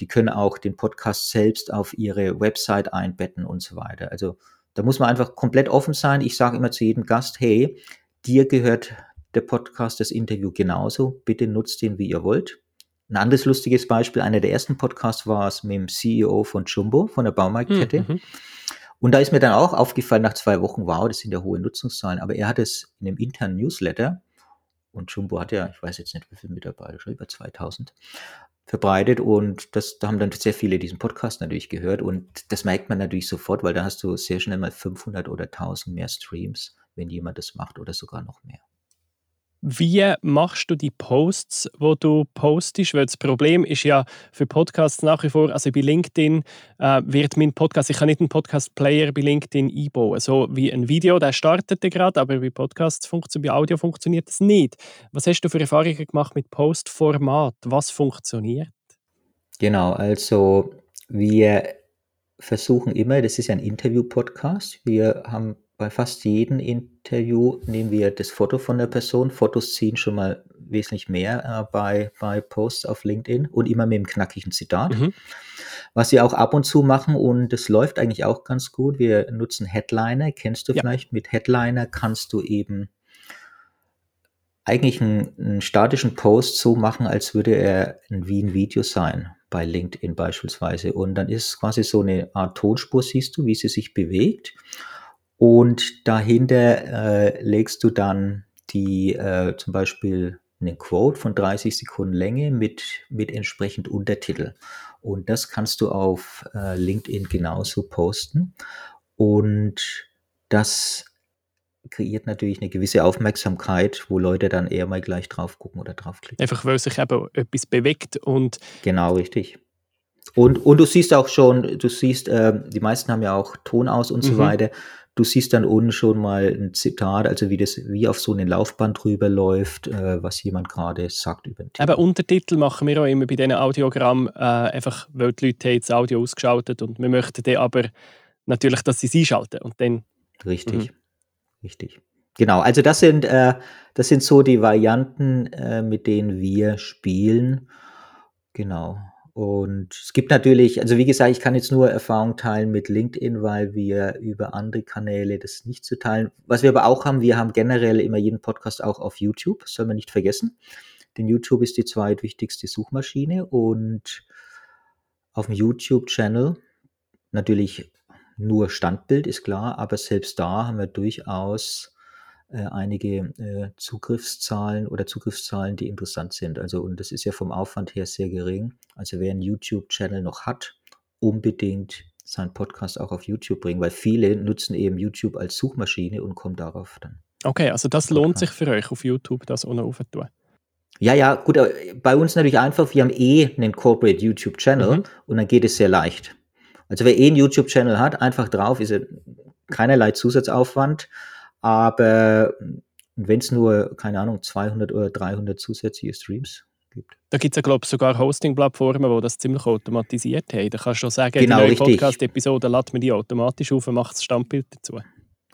[SPEAKER 4] die können auch den Podcast selbst auf ihre Website einbetten und so weiter. Also da muss man einfach komplett offen sein. Ich sage immer zu jedem Gast, hey, dir gehört der Podcast, das Interview genauso. Bitte nutzt ihn, wie ihr wollt. Ein anderes lustiges Beispiel, einer der ersten Podcasts war es mit dem CEO von Jumbo, von der Baumarktkette. Mhm. Und da ist mir dann auch aufgefallen nach zwei Wochen, wow, das sind ja hohe Nutzungszahlen, aber er hat es in einem internen Newsletter, und Jumbo hat ja, ich weiß jetzt nicht, wie viele Mitarbeiter, schon über 2000, verbreitet und das, da haben dann sehr viele diesen Podcast natürlich gehört und das merkt man natürlich sofort, weil da hast du sehr schnell mal 500 oder 1000 mehr Streams, wenn jemand das macht oder sogar noch mehr.
[SPEAKER 5] Wie machst du die Posts, wo du postest? Weil das Problem ist ja für Podcasts nach wie vor, also bei LinkedIn äh, wird mein Podcast, ich kann nicht einen Podcast-Player bei LinkedIn einbauen, so wie ein Video, der startet gerade, aber bei Podcasts, bei Audio funktioniert das nicht. Was hast du für Erfahrungen gemacht mit Postformat? Was funktioniert?
[SPEAKER 4] Genau, also wir versuchen immer, das ist ein Interview-Podcast, wir haben bei fast jedem Interview nehmen wir das Foto von der Person. Fotos ziehen schon mal wesentlich mehr äh, bei, bei Posts auf LinkedIn und immer mit dem knackigen Zitat. Mhm. Was wir auch ab und zu machen und das läuft eigentlich auch ganz gut. Wir nutzen Headliner, kennst du ja. vielleicht? Mit Headliner kannst du eben eigentlich einen, einen, statischen Post so machen, als würde er ein, wie ein Video sein, bei LinkedIn beispielsweise. Und dann ist quasi so eine Art Tonspur, siehst du, wie sie sich bewegt. Und dahinter äh, legst du dann die äh, zum Beispiel einen Quote von 30 Sekunden Länge mit, mit entsprechend Untertitel. Und das kannst du auf äh, LinkedIn genauso posten. Und das kreiert natürlich eine gewisse Aufmerksamkeit, wo Leute dann eher mal gleich drauf gucken oder draufklicken.
[SPEAKER 5] Einfach weil sich eben etwas bewegt und.
[SPEAKER 4] Genau, richtig. Und, und du siehst auch schon, du siehst, äh, die meisten haben ja auch Ton aus und mhm. so weiter. Du siehst dann unten schon mal ein Zitat, also wie das wie auf so eine Laufband drüber läuft, äh, was jemand gerade sagt über den
[SPEAKER 5] Titel. Aber Untertitel machen wir auch immer bei diesen Audiogrammen, äh, einfach weil die Leute haben das Audio ausgeschaltet und wir möchten dann aber natürlich, dass sie es einschalten und dann...
[SPEAKER 4] Richtig, mhm. richtig. Genau, also das sind, äh, das sind so die Varianten, äh, mit denen wir spielen. Genau. Und es gibt natürlich, also wie gesagt, ich kann jetzt nur Erfahrung teilen mit LinkedIn, weil wir über andere Kanäle das nicht zu teilen. Was wir aber auch haben, wir haben generell immer jeden Podcast auch auf YouTube, das soll man nicht vergessen. Denn YouTube ist die zweitwichtigste Suchmaschine und auf dem YouTube-Channel natürlich nur Standbild, ist klar, aber selbst da haben wir durchaus einige äh, Zugriffszahlen oder Zugriffszahlen, die interessant sind. Also, und das ist ja vom Aufwand her sehr gering. Also, wer einen YouTube-Channel noch hat, unbedingt seinen Podcast auch auf YouTube bringen, weil viele nutzen eben YouTube als Suchmaschine und kommen darauf dann.
[SPEAKER 5] Okay, also das lohnt sich für euch auf YouTube, das ohne tun.
[SPEAKER 4] Ja, ja, gut, bei uns natürlich einfach, wir haben eh einen Corporate YouTube-Channel mhm. und dann geht es sehr leicht. Also wer eh einen YouTube-Channel hat, einfach drauf, ist ja keinerlei Zusatzaufwand aber wenn es nur, keine Ahnung, 200 oder 300 zusätzliche Streams gibt.
[SPEAKER 5] Da gibt es ja, glaube ich, sogar Hosting-Plattformen, die das ziemlich automatisiert haben. Da kannst du schon sagen, genau, die neue Podcast-Episode lädt man die automatisch auf und macht das Standbild dazu.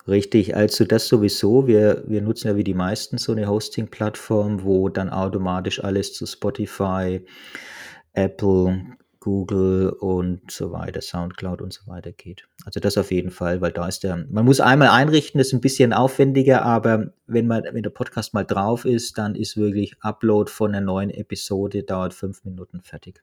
[SPEAKER 4] Richtig, also das sowieso. Wir, wir nutzen ja wie die meisten so eine Hosting-Plattform, wo dann automatisch alles zu Spotify, Apple, Google und so weiter, Soundcloud und so weiter geht. Also das auf jeden Fall, weil da ist der, man muss einmal einrichten, das ist ein bisschen aufwendiger, aber wenn man, wenn der Podcast mal drauf ist, dann ist wirklich Upload von einer neuen Episode, dauert fünf Minuten fertig.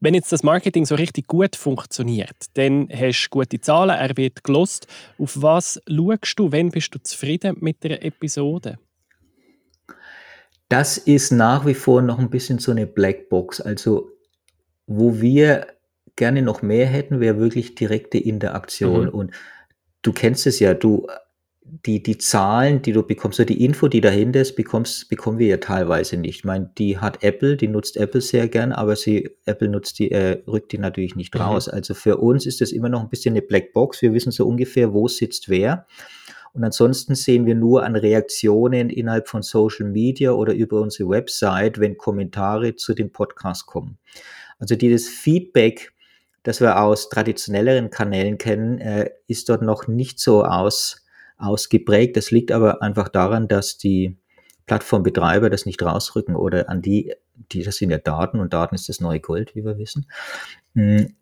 [SPEAKER 5] Wenn jetzt das Marketing so richtig gut funktioniert, dann hast du gute Zahlen, er wird gelost. Auf was schaust du, wenn bist du zufrieden mit der Episode?
[SPEAKER 4] Das ist nach wie vor noch ein bisschen so eine Blackbox. Also wo wir gerne noch mehr hätten, wäre wirklich direkte Interaktion. Mhm. Und du kennst es ja, du, die, die Zahlen, die du bekommst, so die Info, die dahinter ist, bekommst, bekommen wir ja teilweise nicht. Ich meine, die hat Apple, die nutzt Apple sehr gern, aber sie, Apple nutzt die, äh, rückt die natürlich nicht mhm. raus. Also für uns ist das immer noch ein bisschen eine Blackbox. Wir wissen so ungefähr, wo sitzt wer. Und ansonsten sehen wir nur an Reaktionen innerhalb von Social Media oder über unsere Website, wenn Kommentare zu dem Podcast kommen. Also dieses Feedback, das wir aus traditionelleren Kanälen kennen, äh, ist dort noch nicht so aus, ausgeprägt. Das liegt aber einfach daran, dass die Plattformbetreiber das nicht rausrücken oder an die, die, das sind ja Daten und Daten ist das neue Gold, wie wir wissen, hm,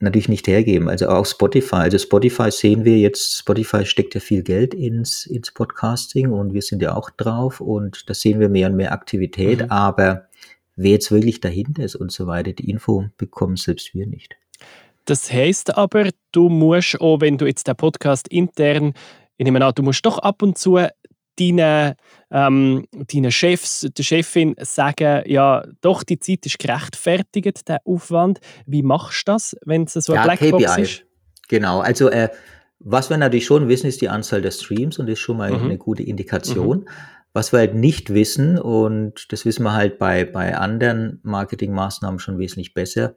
[SPEAKER 4] natürlich nicht hergeben. Also auch Spotify. Also Spotify sehen wir jetzt, Spotify steckt ja viel Geld ins, ins Podcasting und wir sind ja auch drauf und da sehen wir mehr und mehr Aktivität, mhm. aber wer jetzt wirklich dahinter ist und so weiter, die Info bekommen selbst wir nicht.
[SPEAKER 5] Das heißt aber, du musst auch, wenn du jetzt den Podcast intern ich nehme an, du musst doch ab und zu deinen, ähm, deinen Chefs, der Chefin sagen, ja, doch, die Zeit ist gerechtfertigt, der Aufwand. Wie machst du das, wenn es so eine ja, Blackbox KPI. ist?
[SPEAKER 4] Genau, also äh, was wir natürlich schon wissen, ist die Anzahl der Streams und das ist schon mal mhm. eine gute Indikation. Mhm. Was wir halt nicht wissen, und das wissen wir halt bei, bei anderen Marketingmaßnahmen schon wesentlich besser,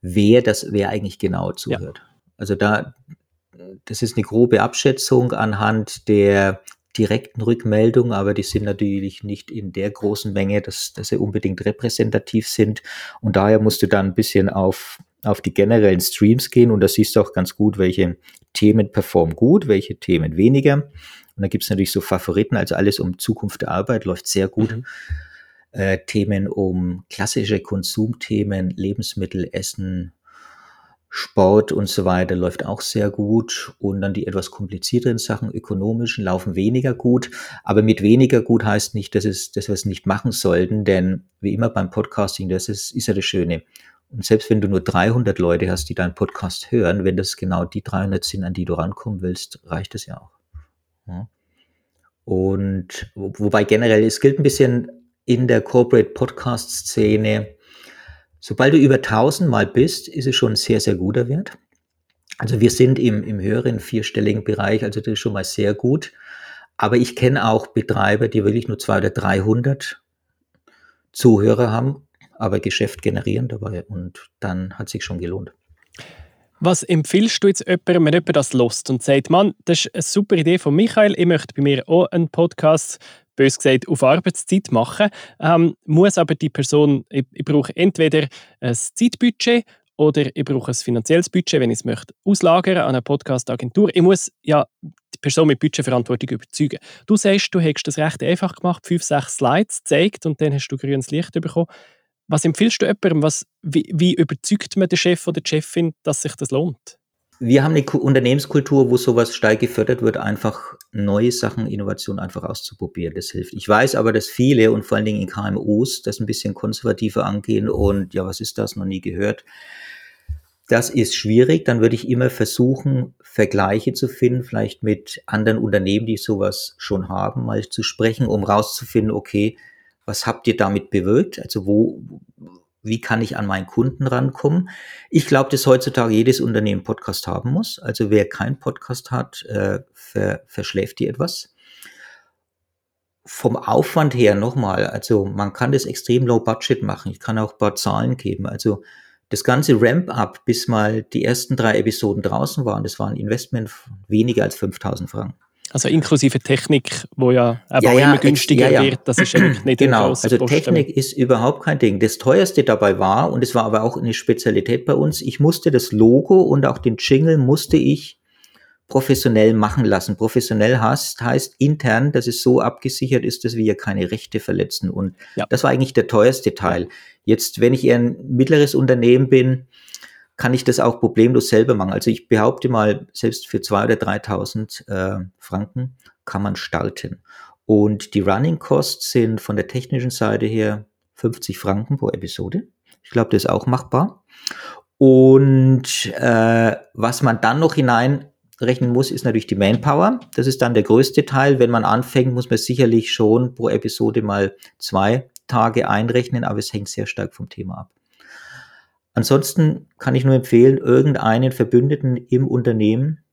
[SPEAKER 4] wer das, wer eigentlich genau zuhört. Ja. Also da, das ist eine grobe Abschätzung anhand der direkten Rückmeldungen, aber die sind natürlich nicht in der großen Menge, dass, dass sie unbedingt repräsentativ sind. Und daher musst du dann ein bisschen auf, auf die generellen Streams gehen und da siehst du auch ganz gut, welche Themen performen gut, welche Themen weniger. Und da gibt es natürlich so Favoriten, also alles um Zukunft der Arbeit läuft sehr gut. Mhm. Äh, Themen um klassische Konsumthemen, Lebensmittel, Essen, Sport und so weiter läuft auch sehr gut und dann die etwas komplizierteren Sachen, ökonomischen, laufen weniger gut. Aber mit weniger gut heißt nicht, dass, es, dass wir es nicht machen sollten, denn wie immer beim Podcasting, das ist, ist ja das Schöne. Und selbst wenn du nur 300 Leute hast, die deinen Podcast hören, wenn das genau die 300 sind, an die du rankommen willst, reicht das ja auch. Und wobei generell, es gilt ein bisschen in der Corporate Podcast Szene, Sobald du über 1000 Mal bist, ist es schon ein sehr, sehr guter Wert. Also wir sind im, im höheren vierstelligen Bereich, also das ist schon mal sehr gut. Aber ich kenne auch Betreiber, die wirklich nur 200 oder 300 Zuhörer haben, aber Geschäft generieren dabei und dann hat sich schon gelohnt.
[SPEAKER 5] Was empfiehlst du jetzt jemandem, wenn jemand das lost und sagt, Mann, das ist eine super Idee von Michael, ich möchte bei mir auch einen Podcast bös gesagt, auf Arbeitszeit machen, ähm, muss aber die Person, ich, ich brauche entweder ein Zeitbudget oder ich brauche ein finanzielles Budget, wenn ich es möchte auslagern an eine Podcast-Agentur. Ich muss ja die Person mit Budgetverantwortung überzeugen. Du sagst, du hättest das recht einfach gemacht, fünf, sechs Slides gezeigt und dann hast du grünes Licht bekommen. Was empfiehlst du jemandem? Was, wie, wie überzeugt man den Chef oder die Chefin, dass sich das lohnt?
[SPEAKER 4] wir haben eine Unternehmenskultur, wo sowas stark gefördert wird, einfach neue Sachen, Innovationen einfach auszuprobieren. Das hilft. Ich weiß aber, dass viele und vor allen Dingen in KMUs das ein bisschen konservativer angehen und ja, was ist das? Noch nie gehört. Das ist schwierig. Dann würde ich immer versuchen, Vergleiche zu finden, vielleicht mit anderen Unternehmen, die sowas schon haben, mal zu sprechen, um rauszufinden, okay, was habt ihr damit bewirkt? Also wo, wie kann ich an meinen Kunden rankommen? Ich glaube, dass heutzutage jedes Unternehmen Podcast haben muss. Also wer keinen Podcast hat, äh, ver, verschläft die etwas. Vom Aufwand her nochmal, also man kann das extrem low budget machen. Ich kann auch ein paar Zahlen geben. Also das ganze Ramp-up, bis mal die ersten drei Episoden draußen waren, das war ein Investment weniger als 5000 Franken.
[SPEAKER 5] Also inklusive Technik, wo ja, aber ja, ja, immer günstiger ja, wird, das ist eigentlich
[SPEAKER 4] nicht Genau, also. Technik ist überhaupt kein Ding. Das teuerste dabei war, und es war aber auch eine Spezialität bei uns, ich musste das Logo und auch den Jingle musste ich professionell machen lassen. Professionell heißt, heißt intern, dass es so abgesichert ist, dass wir ja keine Rechte verletzen. Und das war eigentlich der teuerste Teil. Jetzt, wenn ich eher ein mittleres Unternehmen bin, kann ich das auch problemlos selber machen. Also ich behaupte mal, selbst für 2.000 oder 3.000 äh, Franken kann man starten. Und die Running Costs sind von der technischen Seite her 50 Franken pro Episode. Ich glaube, das ist auch machbar. Und äh, was man dann noch hineinrechnen muss, ist natürlich die Manpower. Das ist dann der größte Teil. Wenn man anfängt, muss man sicherlich schon pro Episode mal zwei Tage einrechnen, aber es hängt sehr stark vom Thema ab. Ansonsten kann ich nur empfehlen, irgendeinen Verbündeten im Unternehmen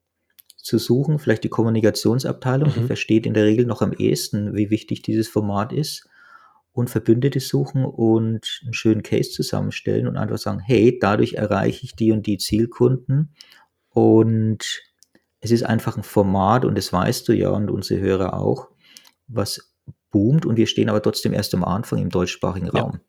[SPEAKER 4] zu suchen, vielleicht die Kommunikationsabteilung, die
[SPEAKER 1] Mhm.
[SPEAKER 4] versteht in der Regel noch am ehesten, wie wichtig dieses Format ist. Und Verbündete suchen und einen schönen Case zusammenstellen und einfach sagen, hey, dadurch erreiche ich die und die Zielkunden. Und es ist einfach ein Format und das weißt du ja und unsere Hörer auch, was boomt. Und wir stehen aber trotzdem erst am Anfang im deutschsprachigen
[SPEAKER 1] Ja.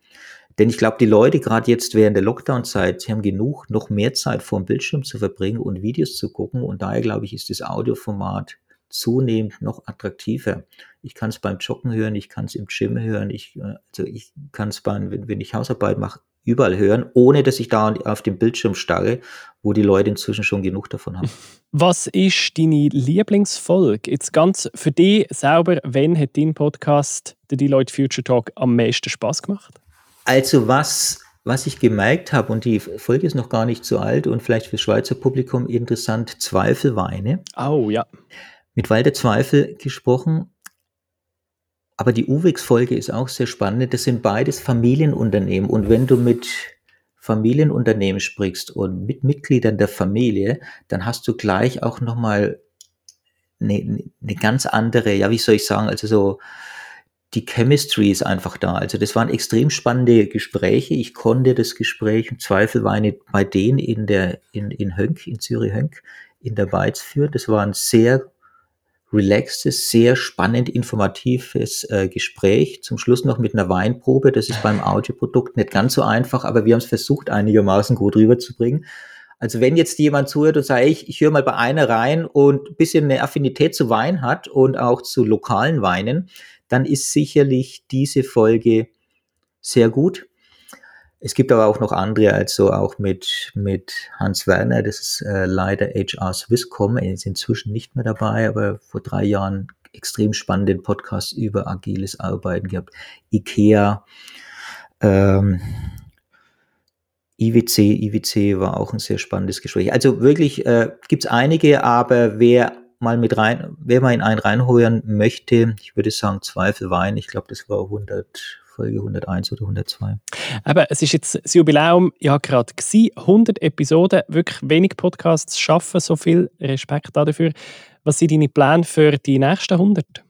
[SPEAKER 4] Denn ich glaube, die Leute, gerade jetzt während der Lockdown-Zeit, haben genug, noch mehr Zeit vor dem Bildschirm zu verbringen und Videos zu gucken. Und daher, glaube ich, ist das Audioformat zunehmend noch attraktiver. Ich kann es beim Joggen hören, ich kann es im Gym hören, ich, äh, also ich kann es wenn, wenn ich Hausarbeit mache, überall hören, ohne dass ich da auf den Bildschirm starre, wo die Leute inzwischen schon genug davon haben.
[SPEAKER 1] Was ist deine Lieblingsfolge? Jetzt ganz für dich selber, wann hat dein Podcast, der Deloitte Future Talk, am meisten Spaß gemacht?
[SPEAKER 4] Also was, was ich gemerkt habe, und die Folge ist noch gar nicht so alt und vielleicht fürs Schweizer Publikum interessant, Zweifelweine.
[SPEAKER 1] Oh ja.
[SPEAKER 4] Mit Walter Zweifel gesprochen. Aber die UWIX-Folge ist auch sehr spannend. Das sind beides Familienunternehmen. Und wenn du mit Familienunternehmen sprichst und mit Mitgliedern der Familie, dann hast du gleich auch nochmal eine, eine ganz andere, ja, wie soll ich sagen, also so, die Chemistry ist einfach da. Also das waren extrem spannende Gespräche. Ich konnte das Gespräch im Zweifel war nicht bei denen in der in, in Hönk, in Zürich Hönk, in der Beiz führen. Das war ein sehr relaxtes, sehr spannend informatives äh, Gespräch. Zum Schluss noch mit einer Weinprobe. Das ist beim Audioprodukt nicht ganz so einfach, aber wir haben es versucht, einigermaßen gut rüberzubringen. Also wenn jetzt jemand zuhört und sagt, ich, ich höre mal bei einer rein und ein bisschen eine Affinität zu Wein hat und auch zu lokalen Weinen, dann ist sicherlich diese Folge sehr gut. Es gibt aber auch noch andere, also auch mit, mit Hans Werner, das ist äh, leider HR Swisscom, er ist inzwischen nicht mehr dabei, aber vor drei Jahren extrem spannenden Podcast über agiles Arbeiten gehabt. IKEA, ähm, IWC, IWC war auch ein sehr spannendes Gespräch. Also wirklich äh, gibt es einige, aber wer mal mit rein, wer mal in einen reinholen möchte, ich würde sagen Zweifel Wein, ich glaube, das war 100, Folge 101 oder 102.
[SPEAKER 1] Aber es ist jetzt das Jubiläum ja gerade gewesen, 100 Episoden, wirklich wenig Podcasts schaffen so viel Respekt dafür. Was sind deine Pläne für die nächsten 100?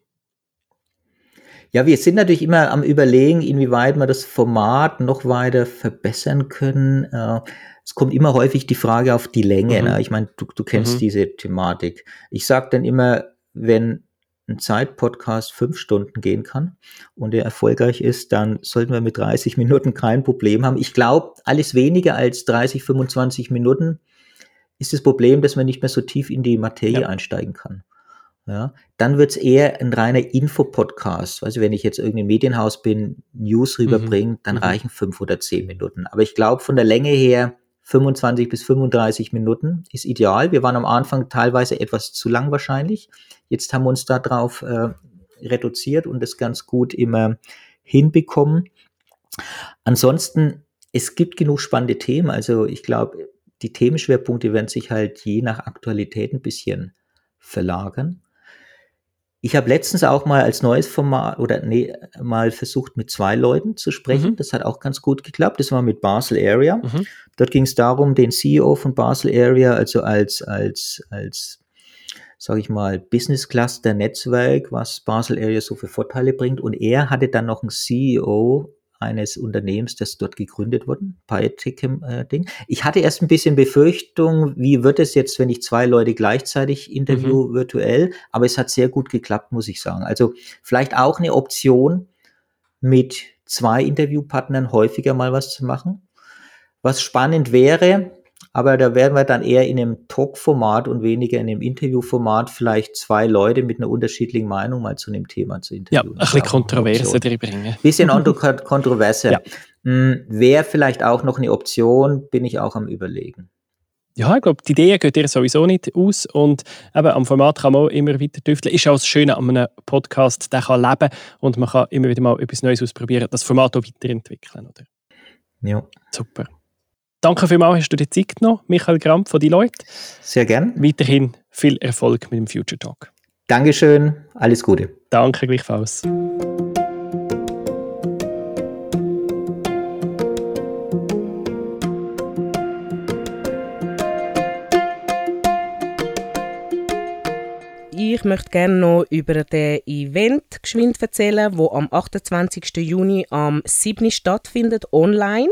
[SPEAKER 4] Ja, wir sind natürlich immer am Überlegen, inwieweit wir das Format noch weiter verbessern können. Äh, es kommt immer häufig die Frage auf die Länge.
[SPEAKER 1] Mhm.
[SPEAKER 4] Ne? Ich meine, du, du kennst
[SPEAKER 1] Mhm.
[SPEAKER 4] diese Thematik. Ich sage dann immer, wenn ein Zeitpodcast fünf Stunden gehen kann und der erfolgreich ist, dann sollten wir mit 30 Minuten kein Problem haben. Ich glaube, alles weniger als 30, 25 Minuten ist das Problem, dass man nicht mehr so tief in die Materie
[SPEAKER 1] Ja.
[SPEAKER 4] einsteigen kann. Ja, dann wird's eher ein reiner Infopodcast. Also wenn ich jetzt irgendein Medienhaus bin, News rüberbringe, dann
[SPEAKER 1] Mhm.
[SPEAKER 4] reichen fünf oder zehn Minuten. Aber ich glaube, von der Länge her 25 bis 35 Minuten ist ideal. Wir waren am Anfang teilweise etwas zu lang wahrscheinlich. Jetzt haben wir uns darauf äh, reduziert und das ganz gut immer hinbekommen. Ansonsten, es gibt genug spannende Themen. Also ich glaube, die Themenschwerpunkte werden sich halt je nach Aktualität ein bisschen verlagern. Ich habe letztens auch mal als neues Format oder nee, mal versucht, mit zwei Leuten zu sprechen.
[SPEAKER 1] Mhm.
[SPEAKER 4] Das hat auch ganz gut geklappt. Das war mit Basel Area.
[SPEAKER 1] Mhm.
[SPEAKER 4] Dort ging es darum, den CEO von Basel Area, also als, als, als, sage ich mal, Business Cluster Netzwerk, was Basel Area so für Vorteile bringt. Und er hatte dann noch einen CEO eines Unternehmens, das dort gegründet wurde, Biotech-Ding. Ich hatte erst ein bisschen Befürchtung, wie wird es jetzt, wenn ich zwei Leute gleichzeitig interview virtuell, aber es hat sehr gut geklappt, muss ich sagen. Also vielleicht auch eine Option, mit zwei Interviewpartnern häufiger mal was zu machen. Was spannend wäre, aber da werden wir dann eher in einem Talk-Format und weniger in einem Interview-Format vielleicht zwei Leute mit einer unterschiedlichen Meinung mal zu einem Thema zu
[SPEAKER 1] Ja,
[SPEAKER 4] interviewen.
[SPEAKER 1] ein
[SPEAKER 4] Das
[SPEAKER 1] bisschen Kontroverse drin bringen.
[SPEAKER 4] Bisschen kontro- kontroverser.
[SPEAKER 1] Ja.
[SPEAKER 4] Hm, Wäre vielleicht auch noch eine Option, bin ich auch am überlegen.
[SPEAKER 1] Ja, ich glaube, die Idee geht dir sowieso nicht aus und eben am Format kann man auch immer weiter tüfteln. Ist auch das Schöne an einem Podcast, der kann leben und man kann immer wieder mal etwas Neues ausprobieren, das Format auch weiterentwickeln. Oder?
[SPEAKER 4] Ja,
[SPEAKER 1] Super. Danke vielmals, hast du dir Zeit genommen, Michael Gramp von Deloitte.
[SPEAKER 4] sehr gern.
[SPEAKER 1] Weiterhin viel Erfolg mit dem Future Talk.
[SPEAKER 4] Dankeschön, alles Gute.
[SPEAKER 1] Danke gleichfalls.
[SPEAKER 3] möchte gerne noch über den Event geschwind erzählen, wo am 28. Juni am 7. stattfindet, online.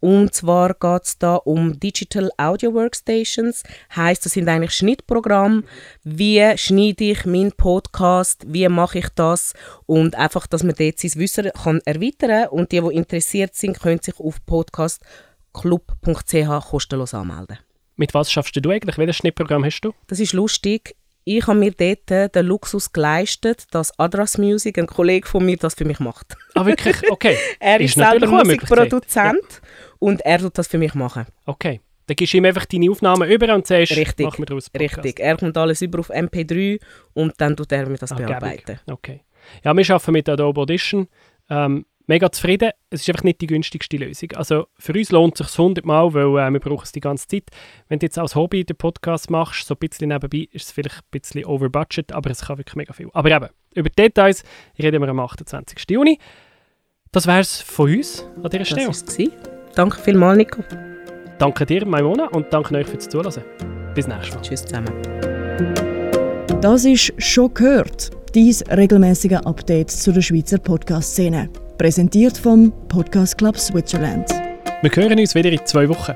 [SPEAKER 3] Und zwar geht es da um Digital Audio Workstations. Heißt, das sind eigentlich Schnittprogramme. Wie schneide ich meinen Podcast? Wie mache ich das? Und einfach, dass man dort sein Wissen kann erweitern kann. Und die, die interessiert sind, können sich auf podcastclub.ch kostenlos anmelden.
[SPEAKER 1] Mit was schaffst du eigentlich? Welches Schnittprogramm hast du?
[SPEAKER 3] Das ist lustig. Ich habe mir dort den Luxus geleistet, dass Adras Music, ein Kollege von mir, das für mich macht.
[SPEAKER 1] Ah, wirklich? Okay.
[SPEAKER 3] er ist,
[SPEAKER 1] Ist
[SPEAKER 3] selber. Musikproduzent und er tut das für mich machen.
[SPEAKER 1] Okay. Dann gibst du ihm einfach deine Aufnahmen über und sagst,
[SPEAKER 3] Richtig,
[SPEAKER 1] mach mir daraus.
[SPEAKER 3] Richtig. Er kommt alles über auf MP3 und dann tut er mir das
[SPEAKER 1] Ah,
[SPEAKER 3] bearbeiten.
[SPEAKER 1] gäbig. Okay. Ja, wir arbeiten mit Adobe Audition. Ähm, mega zufrieden. Es ist einfach nicht die günstigste Lösung. Also für uns lohnt es sich hundertmal, weil äh, wir brauchen es die ganze Zeit. Wenn du jetzt als Hobby den Podcast machst, so ein bisschen nebenbei, ist es vielleicht ein bisschen over budget, aber es kann wirklich mega viel. Aber eben, über die Details reden wir am 28. Juni. Das wäre es von uns an dieser
[SPEAKER 3] Das
[SPEAKER 1] Stelle.
[SPEAKER 3] war es. Danke vielmals, Nico.
[SPEAKER 1] Danke dir, Maimona, und danke euch fürs Zuhören. Bis nächstes Mal.
[SPEAKER 3] Tschüss zusammen.
[SPEAKER 2] Das ist «Schon gehört», dies regelmäßige Update zu der Schweizer Podcast-Szene. Präsentiert vom Podcast Club Switzerland.
[SPEAKER 1] Wir hören uns wieder in zwei Wochen.